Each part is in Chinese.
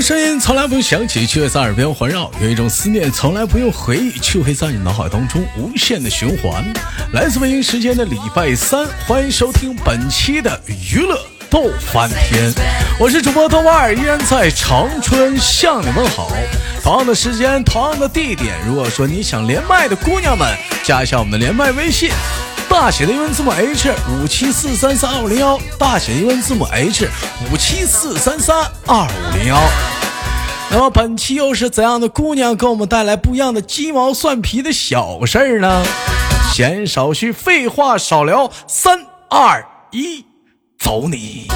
声音从来不用响起，却在耳边环绕；有一种思念从来不用回忆，却会在你脑海当中无限的循环。来自北京时间的礼拜三，欢迎收听本期的娱乐逗翻天，我是主播豆瓣儿，依然在长春向你问好。同样的时间，同样的地点，如果说你想连麦的姑娘们，加一下我们的连麦微信。大写的英文字母 H 五七四三三二五零幺，大写的英文字母 H 五七四三三二五零幺。那么本期又是怎样的姑娘给我们带来不一样的鸡毛蒜皮的小事儿呢？闲少叙，废话少聊，三二一，走你！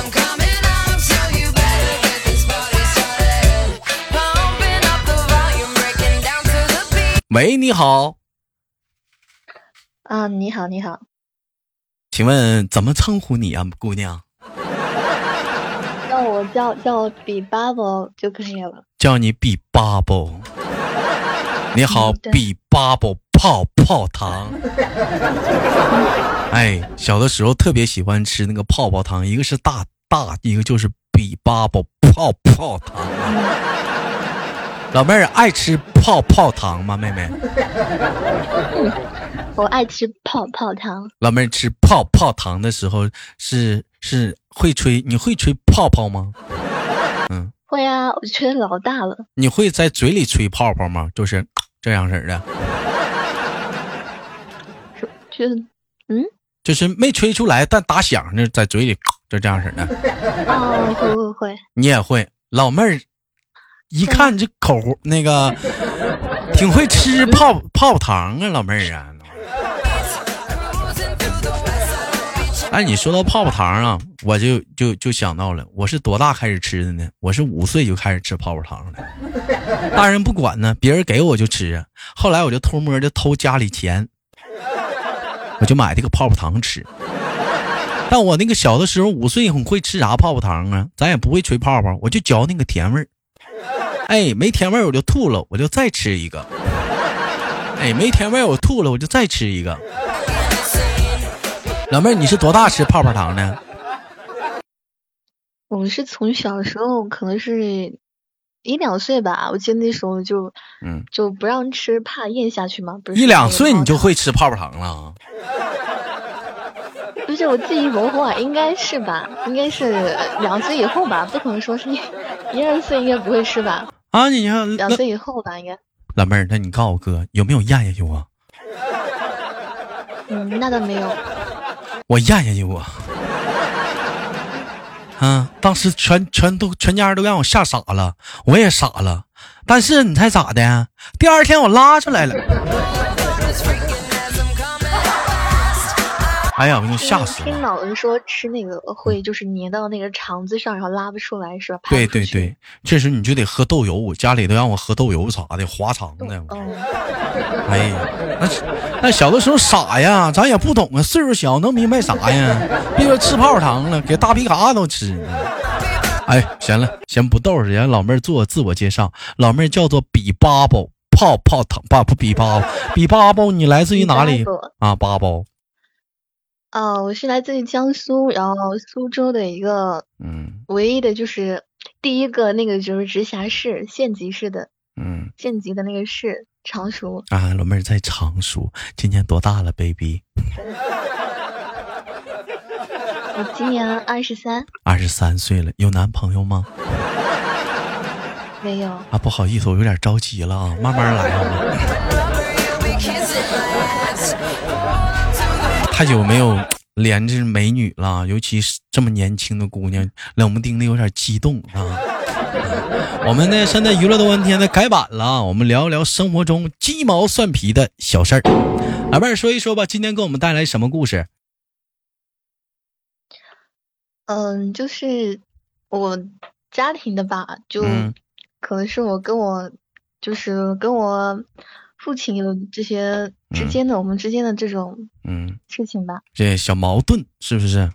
喂，你好。啊，你好，你好，请问怎么称呼你啊，姑娘？叫我叫叫我比 bubble 就可以了。叫你比 bubble。你好，比 bubble 泡泡糖。哎，小的时候特别喜欢吃那个泡泡糖，一个是大大，一个就是比 bubble 泡泡糖。老妹儿爱吃泡泡糖吗，妹妹？我爱吃泡泡糖。老妹儿吃泡泡糖的时候是是会吹？你会吹泡泡吗？嗯，会啊，我吹的老大了。你会在嘴里吹泡泡吗？就是 这样式的。就嗯，就是没吹出来，但打响呢，在嘴里 就这样式的。哦，会会会。你也会，老妹儿一看这口那个挺会吃泡泡糖啊，老妹儿啊。哎，你说到泡泡糖啊，我就就就想到了，我是多大开始吃的呢？我是五岁就开始吃泡泡糖了，大人不管呢，别人给我就吃。后来我就偷摸的偷家里钱，我就买这个泡泡糖吃。但我那个小的时候五岁很会吃啥泡泡糖啊？咱也不会吹泡泡，我就嚼那个甜味儿。哎，没甜味儿我就吐了，我就再吃一个。哎，没甜味儿我吐了，我就再吃一个。老妹儿，你是多大吃泡泡糖呢？我是从小时候，可能是一两岁吧。我记得那时候就，嗯，就不让吃，怕咽下去嘛。不是一两岁你就会吃泡泡糖了？不是，我记忆模糊啊，应该是吧？应该是两岁以后吧？不可能说是一二岁应该不会吃吧？啊，你看两岁以后吧，应该。老妹儿，那你告诉我哥有没有咽下去啊？嗯，那倒没有。我咽下去我，啊！当时全全都全家人都让我吓傻了，我也傻了。但是你猜咋的？第二天我拉出来了。哎呀，我给你吓死了！听老人说吃那个会就是粘到那个肠子上，然后拉不出来，是吧？对对对，这时你就得喝豆油，家里都让我喝豆油啥的，滑肠的。哎呀，那那小的时候傻呀，咱也不懂啊，岁数小能明白啥呀？别说吃泡泡糖了，给大皮卡都吃。哎，行了，先不逗着，让老妹儿做自我介绍。老妹儿叫做比巴包泡泡糖，不不比巴比巴包，你来自于哪里啊？巴包。哦，我是来自于江苏，然后苏州的一个，嗯，唯一的就是第一个那个就是直辖市县级市的，嗯，县级的那个市常熟。啊，老妹儿在常熟，今年多大了，baby？我今年二十三。二十三岁了，有男朋友吗？没有。啊，不好意思，我有点着急了啊，慢慢来啊。太久没有连着美女了，尤其是这么年轻的姑娘，冷不丁的有点激动啊！我们呢，现在娱乐的问天呢改版了，我们聊一聊生活中鸡毛蒜皮的小事儿。老妹儿说一说吧，今天给我们带来什么故事？嗯，就是我家庭的吧，就可能是我跟我，就是跟我。父亲有这些之间的我们之间的这种嗯。事情吧，这小矛盾是不是？啊，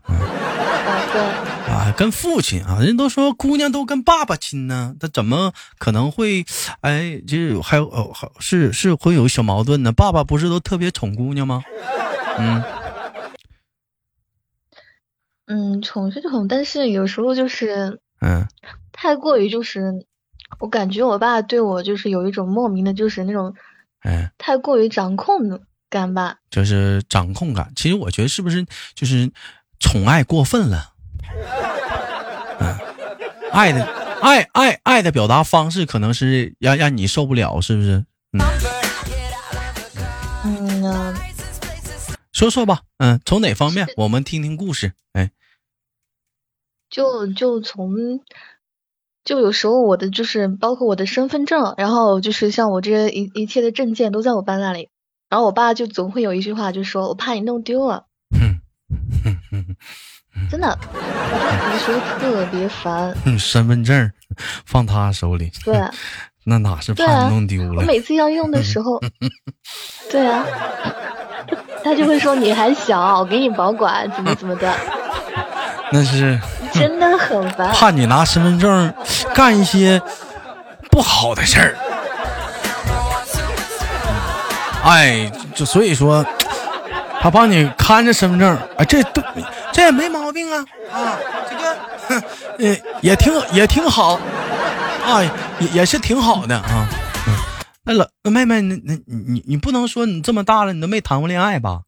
对。啊，跟父亲啊，人都说姑娘都跟爸爸亲呢，他怎么可能会哎，就是还有哦，是是会有小矛盾呢？爸爸不是都特别宠姑娘吗？嗯。嗯，宠是宠，但是有时候就是嗯，太过于就是我感觉我爸对我就是有一种莫名的，就是那种，哎，太过于掌控感吧。就是掌控感。其实我觉得是不是就是宠爱过分了？嗯，爱的爱爱爱的表达方式可能是让让你受不了，是不是？嗯。嗯。说说吧，嗯，从哪方面？我们听听故事。哎，就就从，就有时候我的就是包括我的身份证，然后就是像我这些一一切的证件都在我爸那里，然后我爸就总会有一句话，就说我怕你弄丢了。真的，有时候特别烦。身份证放他手里，对，那哪是怕你弄丢了？我每次要用的时候，对啊。他就会说你还小，我给你保管，怎么怎么的。那是真的很烦，怕你拿身份证干一些不好的事儿。哎，就所以说，他帮你看着身份证，哎，这都这也没毛病啊啊，这个 呃也挺也挺好啊，也也是挺好的啊。那老妹妹，那那你你你不能说你这么大了，你都没谈过恋爱吧？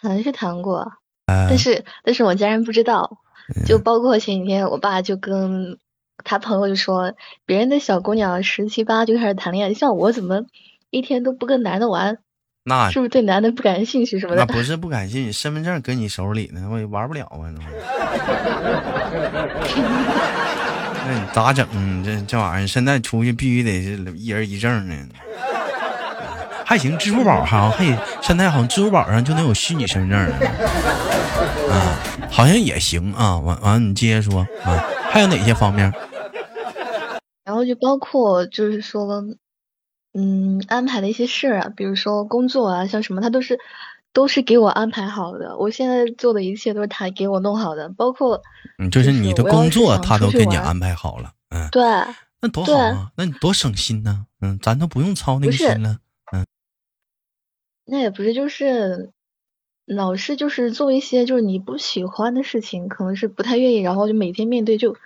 谈是谈过，但是但是我家人不知道。就包括前几天，我爸就跟他朋友就说，别人的小姑娘十七八就开始谈恋爱，像我怎么一天都不跟男的玩？那是不是对男的不感兴趣什么的？那不是不感兴趣，身份证搁你手里呢，我也玩不了啊。那你咋整？这这玩意儿现在出去必须得是一人一证呢。还行，支付宝哈，还现在好像支付宝上就能有虚拟身份证啊，好像也行啊。完完，你接着说啊，还有哪些方面？然后就包括就是说，嗯，安排的一些事啊，比如说工作啊，像什么，他都是都是给我安排好的。我现在做的一切都是他给我弄好的，包括嗯，就是你的工作他都给你安排好了，嗯，对，那多好啊，那你多省心呢，嗯，咱都不用操那个心了。嗯那也不是，就是老是就是做一些就是你不喜欢的事情，可能是不太愿意，然后就每天面对，就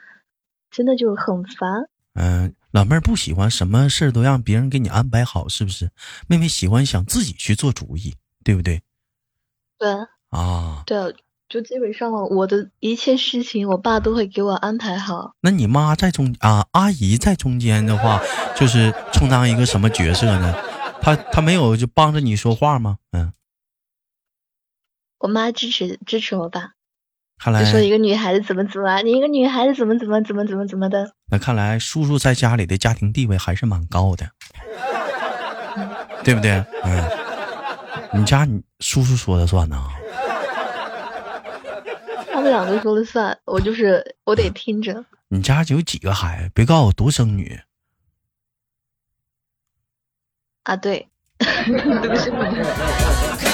真的就很烦。嗯，老妹儿不喜欢什么事儿都让别人给你安排好，是不是？妹妹喜欢想自己去做主意，对不对？对。啊。对，就基本上我的一切事情，我爸都会给我安排好。那你妈在中啊，阿姨在中间的话，就是充当一个什么角色呢？她她没有就帮着你说话吗？嗯，我妈支持支持我爸，看来就说一个女孩子怎么怎么，你一个女孩子怎么怎么怎么怎么怎么的。那看来叔叔在家里的家庭地位还是蛮高的，对不对？嗯，你家你叔叔说了算呐？他们两个说了算，我就是我得听着。你家有几个孩子？别告诉我独生女。啊，对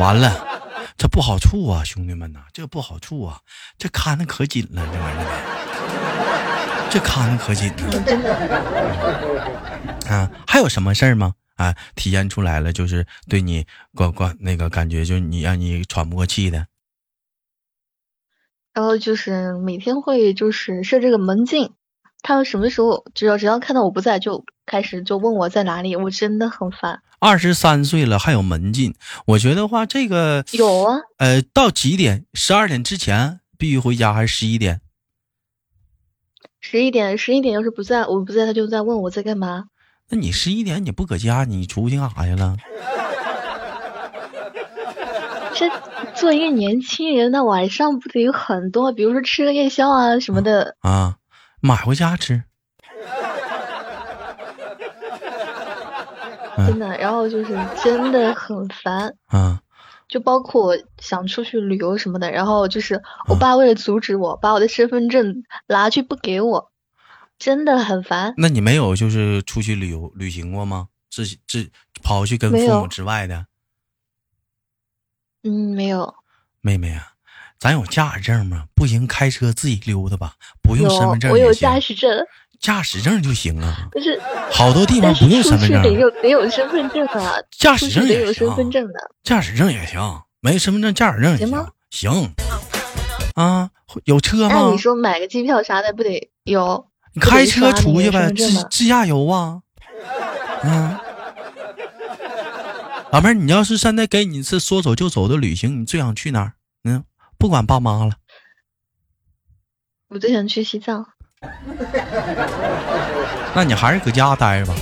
完了，这不好处啊，兄弟们呐，这不好处啊，这看的可紧了，这玩意儿，这看的可紧了。啊，还有什么事儿吗？啊，体现出来了，就是对你关关那个感觉，就是你让你喘不过气的。然后就是每天会就是设这个门禁。他什么时候只要只要看到我不在，就开始就问我在哪里，我真的很烦。二十三岁了还有门禁，我觉得话这个有啊。呃，到几点？十二点之前必须回家，还是十一点？十一点，十一点要是不在，我不在，他就在问我在干嘛。那你十一点你不搁家，你出去干啥去了？这做一个年轻人，那晚上不得有很多，比如说吃个夜宵啊什么的啊。买回家吃，真的，然后就是真的很烦，嗯，就包括我想出去旅游什么的，然后就是我爸为了阻止我，把我的身份证拿去不给我，真的很烦。那你没有就是出去旅游旅行过吗？自自跑去跟父母之外的？嗯，没有。妹妹啊。咱有驾驶证吗？不行，开车自己溜达吧，不用身份证我有驾驶证，驾驶证就行啊。不是，好多地方不用身份证，得有得有身份证啊。驾驶证也有身份证的，驾驶证也行，没身份证驾驶证也行。行啊，有车吗？那你说买个机票啥的不得有？你开车出去呗，自自驾游啊。嗯，老妹儿，你要是现在给你一次说走就走的旅行，你最想去哪儿？嗯，不管爸妈了。我最想去西藏。那你还是搁家待着吧。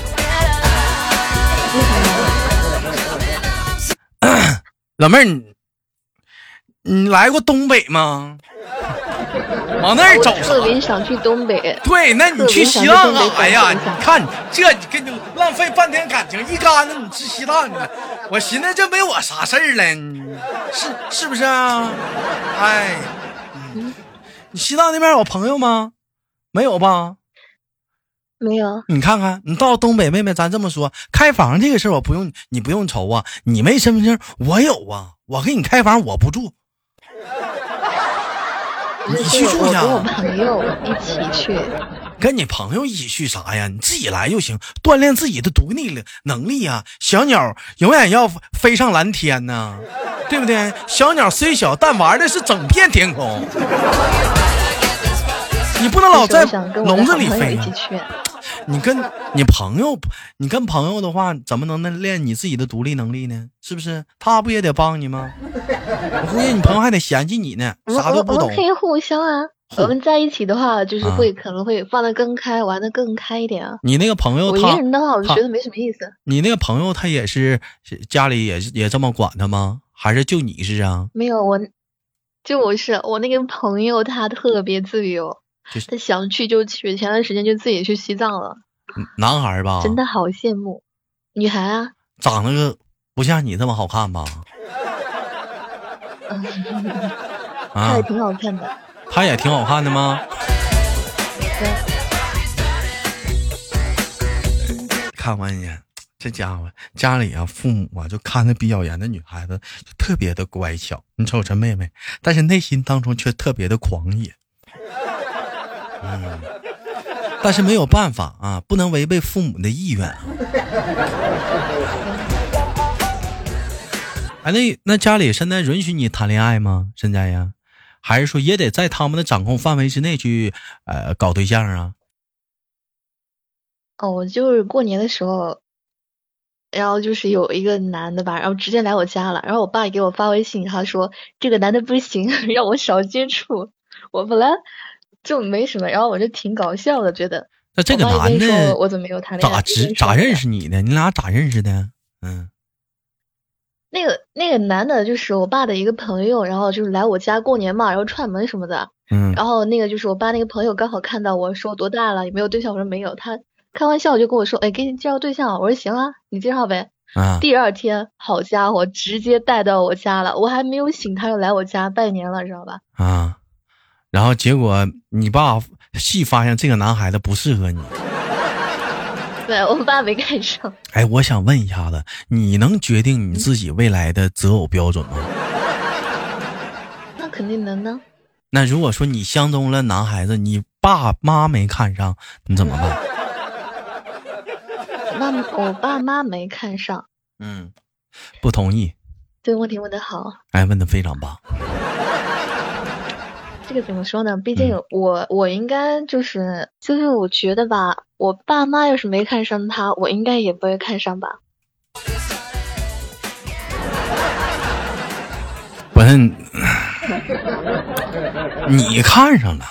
老妹儿，你你来过东北吗？往那儿走。特别想去东北。对，那你去西藏干啥呀？你看这，你跟你浪费半天感情，一竿子你去西藏去了。我寻思这没我啥事儿了，是是不是啊？哎，你西藏那边有朋友吗？没有吧？没有。你看看，你到东北，妹妹，咱这么说，开房这个事儿我不用，你不用愁啊。你没身份证，我有啊，我给你开房，我不住。你去住下，跟我朋友一起去。跟你朋友一起去啥呀？你自己来就行，锻炼自己的独立能力呀。小鸟永远要飞上蓝天呢，对不对？小鸟虽小，但玩的是整片天空。你不能老在笼子里飞。你跟你朋友，你跟朋友的话，怎么能能练你自己的独立能力呢？是不是？他不也得帮你吗？我估计你朋友还得嫌弃你呢，啥都不懂。我们可以互相啊。我们在一起的话，就是会可能会放得更开，玩得更开一点啊。你那个朋友，我一个人的话，我就觉得没什么意思。你那个朋友，他也是家里也也这么管他吗？还是就你是啊？没有，我就我是我那个朋友，他特别自由。他想去就去，前段时间就自己去西藏了。男孩吧？真的好羡慕。女孩啊？长得个不像你这么好看吧？他也挺好看的。他也挺好看的吗？看完眼，这家伙家里啊，父母啊，就看的比较严的女孩子，就特别的乖巧。你瞅这妹妹，但是内心当中却特别的狂野。嗯，但是没有办法啊，不能违背父母的意愿。哎，那那家里现在允许你谈恋爱吗？现在呀，还是说也得在他们的掌控范围之内去呃搞对象啊？哦，我就是过年的时候，然后就是有一个男的吧，然后直接来我家了，然后我爸给我发微信，他说这个男的不行，让我少接触。我本来。就没什么，然后我就挺搞笑的，觉得。那这个男的，我怎么没有谈恋爱？咋知咋认识你的？你俩咋认识的？嗯。那个那个男的，就是我爸的一个朋友，然后就是来我家过年嘛，然后串门什么的。嗯。然后那个就是我爸那个朋友刚好看到我说多大了，有没有对象？我说没有。他开玩笑就跟我说：“哎，给你介绍对象。”我说：“行啊，你介绍呗。”啊。第二天，好家伙，直接带到我家了，我还没有醒，他就来我家拜年了，知道吧？啊。然后结果你爸细发现这个男孩子不适合你，对我爸没看上。哎，我想问一下子，你能决定你自己未来的择偶标准吗？那肯定能呢。那如果说你相中了男孩子，你爸妈没看上，你怎么办？那我爸妈没看上。嗯，不同意。这个问题问的好。哎，问的非常棒。这个怎么说呢？毕竟我我应该就是就是我觉得吧，我爸妈要是没看上他，我应该也不会看上吧。不是，你看上了，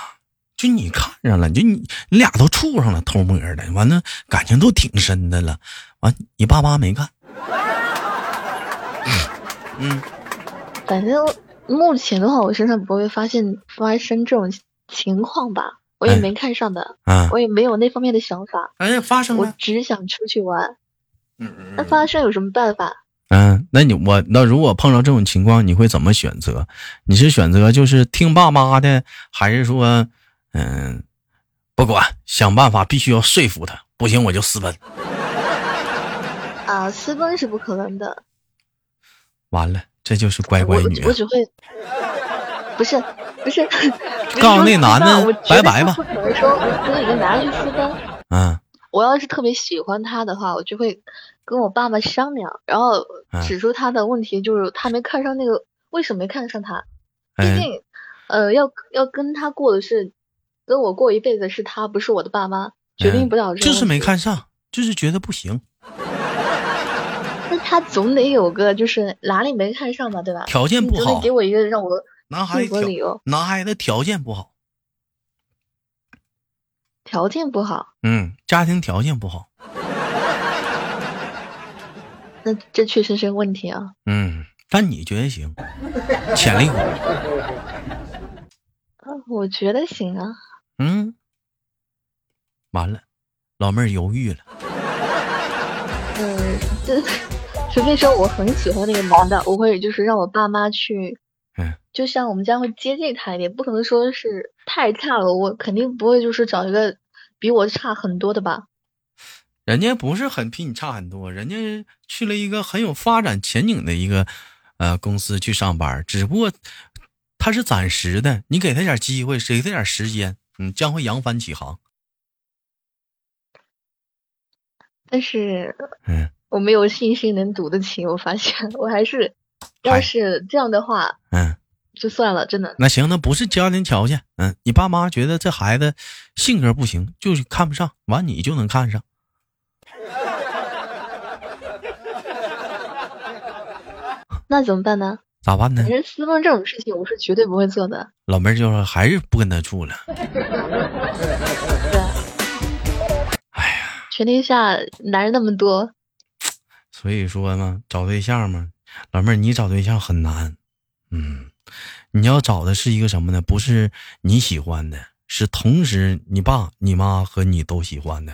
就你看上了，就你你俩都处上了，偷摸的，完了感情都挺深的了，完你爸妈没看。嗯，反正。目前的话，我身上不会发现发生这种情况吧？我也没看上的，嗯，我也没有那方面的想法。哎，发生了，我只想出去玩。嗯嗯。那发生有什么办法？嗯，那你我那如果碰到这种情况，你会怎么选择？你是选择就是听爸妈的，还是说，嗯，不管，想办法必须要说服他，不行我就私奔。啊，私奔是不可能的。完了。这就是乖乖女。我只会，不是不是，告诉那男的拜拜吧。不可能说跟一个男的去私奔。嗯。我要是特别喜欢他的话，我就会跟我爸爸商量，然后指出他的问题，就是他没看上那个，为什么没看上他？毕竟呃，要要跟他过的是，跟我过一辈子是他，不是我的爸妈，决定不了。就是没看上，就是觉得不行。那他总得有个，就是哪里没看上吧，对吧？条件不好，给我一个让我男孩子理由。男孩子条件不好，条件不好。嗯，家庭条件不好。那这确实是问题啊。嗯，但你觉得行？潜力股。我觉得行啊。嗯。完了，老妹儿犹豫了。嗯，这除非说我很喜欢那个男的，我会就是让我爸妈去，嗯，就像我们家会接近他一点，不可能说是太差了，我肯定不会就是找一个比我差很多的吧。人家不是很比你差很多，人家去了一个很有发展前景的一个呃公司去上班，只不过他是暂时的，你给他点机会，给他点时间，嗯，将会扬帆起航。但是，嗯，我没有信心能赌得起。我发现，我还是，要是这样的话，嗯，就算了，真的。那行，那不是家庭条件，嗯，你爸妈觉得这孩子性格不行，就是看不上，完你就能看上。那怎么办呢？咋办呢？人私奔这种事情，我是绝对不会做的。老妹儿就说，还是不跟他处了。对。哎呀全天下男人那么多，所以说嘛，找对象嘛，老妹儿，你找对象很难。嗯，你要找的是一个什么呢？不是你喜欢的，是同时你爸、你妈和你都喜欢的。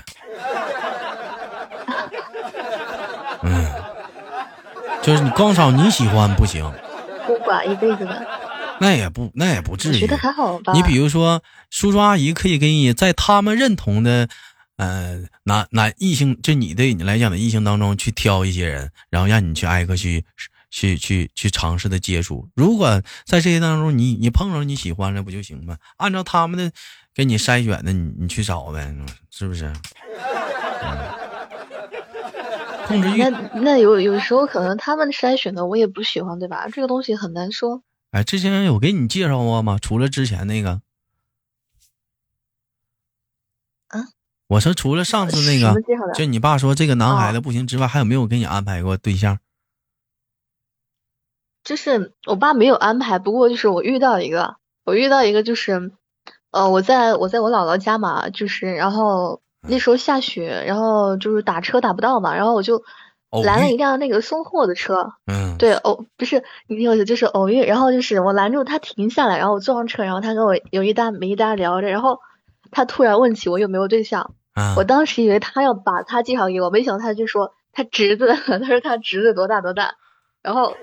嗯，就是你光找你喜欢不行，孤寡一辈子吧。那也不，那也不至于。觉得还好吧。你比如说，叔叔阿姨可以给你在他们认同的。呃，男男异性，就你对你来讲的异性当中去挑一些人，然后让你去挨个去去去去尝试的接触。如果在这些当中，你你碰着你喜欢了，不就行吗？按照他们的给你筛选的，你你去找呗，是不是？控制欲。那那有有时候可能他们筛选的我也不喜欢，对吧？这个东西很难说。哎，之前有给你介绍过吗？除了之前那个。我说，除了上次那个，就你爸说这个男孩子不行之外，还有没有给你安排过对象？就是我爸没有安排，不过就是我遇到一个，我遇到一个就是，呃，我在我在我姥姥家嘛，就是然后那时候下雪，然后就是打车打不到嘛，然后我就拦了一辆那个送货的车，嗯，对，偶不是你听我就是偶遇，然后就是我拦住他停下来，然后我坐上车，然后他跟我有一搭没一搭聊着，然后他突然问起我有没有对象。我当时以为他要把他介绍给我，没想到他就说他侄子，他说他侄子多大多大，然后，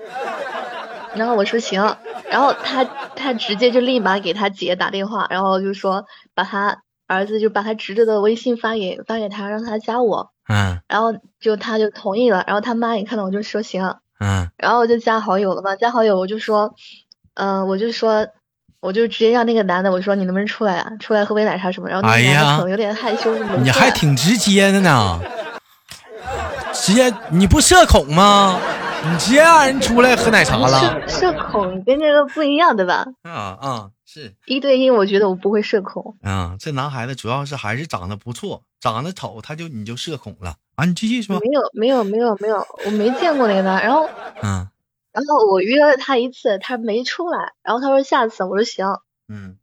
然后我说行，然后他他直接就立马给他姐打电话，然后就说把他儿子就把他侄子的微信发给发给他，让他加我，嗯，然后就他就同意了，然后他妈也看到我就说行，嗯，然后我就加好友了嘛，加好友我就说，嗯，我就说。我就直接让那个男的，我说你能不能出来啊？出来喝杯奶茶什么？然后那个男的可能有点害羞，你还挺直接的呢。直接你不社恐吗？你直接让人出来喝奶茶了？社恐跟这个不一样，对吧？啊啊，是一对一，我觉得我不会社恐。啊，这男孩子主要是还是长得不错，长得丑他就你就社恐了啊？你继续说。没有没有没有没有，我没见过那个男，然后嗯。然后我约了他一次，他没出来。然后他说下次，我说行。嗯。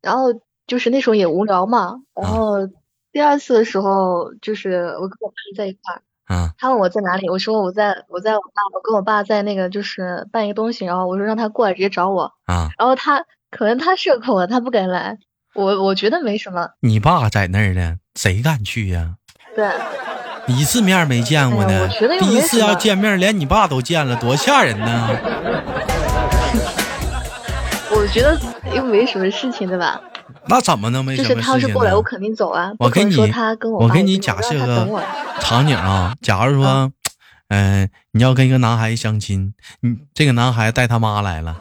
然后就是那时候也无聊嘛。然后第二次的时候，就是我跟我爸在一块儿。嗯。他问我在哪里，我说我在我在我爸，我跟我爸在那个就是办一个东西。然后我说让他过来直接找我。啊。然后他可能他社恐了，他不敢来。我我觉得没什么。你爸在那儿呢，谁敢去呀？对。一次面没见过呢，第一次要见面，连你爸都见了，多吓人呢！我觉得又没什么事情，对吧？那怎么能没什么事情？就是他要是过来，我肯定走啊。我给你，我给你假设个场景啊，假如说，嗯，你要跟一个男孩相亲，你这个男孩带他妈来了。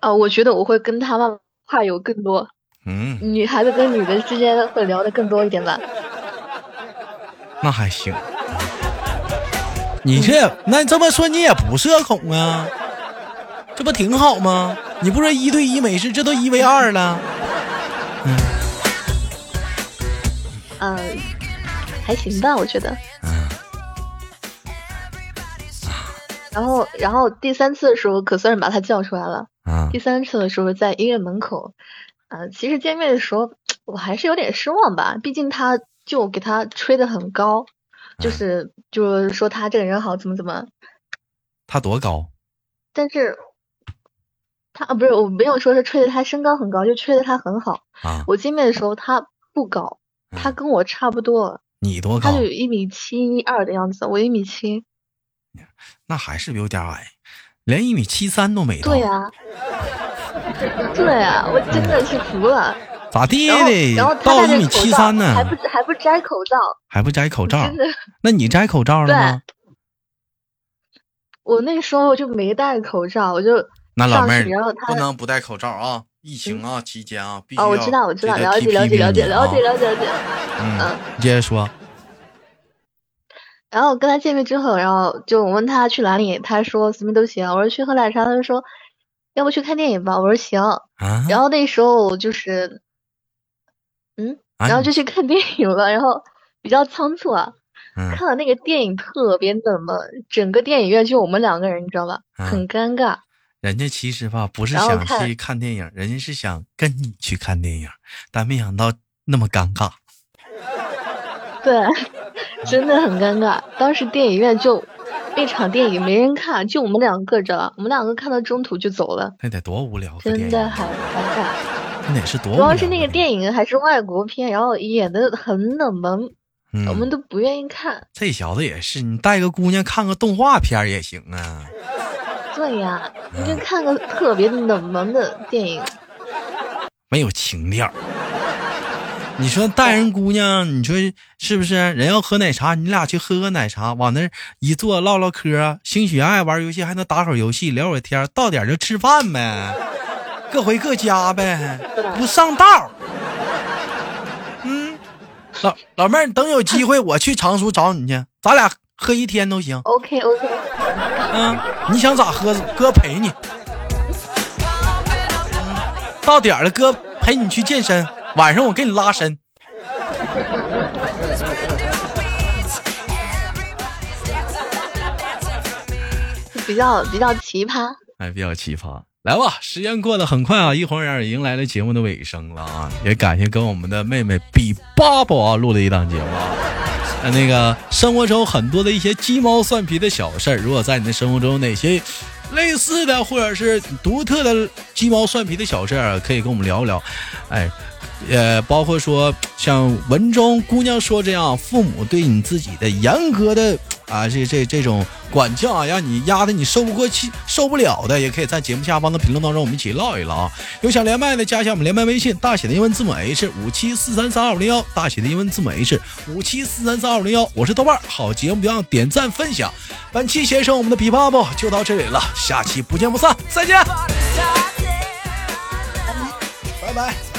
啊，我觉得我会跟他妈话有更多。嗯，女孩子跟女的之间会聊的更多一点吧？那还行。你这那这么说你也不社恐啊？这不挺好吗？你不说一对一没事，这都一 v 二了。嗯，嗯，还行吧，我觉得。嗯。然后，然后第三次的时候，可算是把他叫出来了。啊。第三次的时候，在医院门口，啊，其实见面的时候，我还是有点失望吧。毕竟他就给他吹的很高，就是就是说他这个人好，怎么怎么。他多高？但是。他啊，不是，我没有说是吹的他身高很高，就吹的他很好。啊，我见面的时候他不高，他跟我差不多。你多高？他就有一米七一二的样子，我一米七。那还是有点矮，连一米七三都没到。对呀，对啊，我真的是服了。咋地的？然后到一米七三呢？还不还不摘口罩？还不摘口罩？那你摘口罩了吗？我那时候就没戴口罩，我就。那老妹儿不能不戴口罩啊！疫情啊期间啊，必须要。哦，我知道，我知道，了解，了解，了解，了解，了解，了解。嗯，你接着说。然后跟他见面之后，然后就我问他去哪里，他说随便都行。我说去喝奶茶，他就说要不去看电影吧。我说行。啊。然后那时候就是，嗯，然后就去看电影了。然后比较仓促啊，看了那个电影特别冷门，整个电影院就我们两个人，你知道吧？很尴尬。人家其实吧，不是想去看电影，人家是想跟你去看电影，但没想到那么尴尬。对，真的很尴尬。当时电影院就那场电影没人看，就我们两个着，我们两个看到中途就走了。那得多无聊！真的好尴尬。那得是多。主要是那个电影还是外国片，然后演的很冷门，我们都不愿意看。这小子也是，你带个姑娘看个动画片也行啊。对呀，你就看个特别冷门的电影，没有情调。你说带人姑娘，你说是不是？人要喝奶茶，你俩去喝个奶茶，往那一坐唠唠嗑，兴许爱玩游戏还能打会儿游戏，聊会儿天，到点就吃饭呗，各回各家呗，不上道。嗯，老老妹儿，等有机会 我去常熟找你去，咱俩。喝一天都行。OK OK。嗯，你想咋喝，哥陪你。到点了，哥陪你去健身，晚上我给你拉伸。比较比较奇葩。哎，比较奇葩。来吧，时间过得很快啊，一晃眼也迎来了节目的尾声了啊！也感谢跟我们的妹妹比巴宝啊录的一档节目。啊那个生活中很多的一些鸡毛蒜皮的小事儿，如果在你的生活中哪些类似的或者是独特的鸡毛蒜皮的小事儿，可以跟我们聊一聊。哎，呃，包括说像文中姑娘说这样，父母对你自己的严格的。啊，这这这种管教啊，让你压的你受不过气、受不了的，也可以在节目下方的评论当中，我们一起唠一唠啊。有想连麦的，加一下我们连麦微信，大写的英文字母 H 五七四三三二五零幺，大写的英文字母 H 五七四三三二五零幺。我是豆瓣，好节目别忘点赞分享。本期先生我们的琵琶不就到这里了，下期不见不散，再见，拜拜。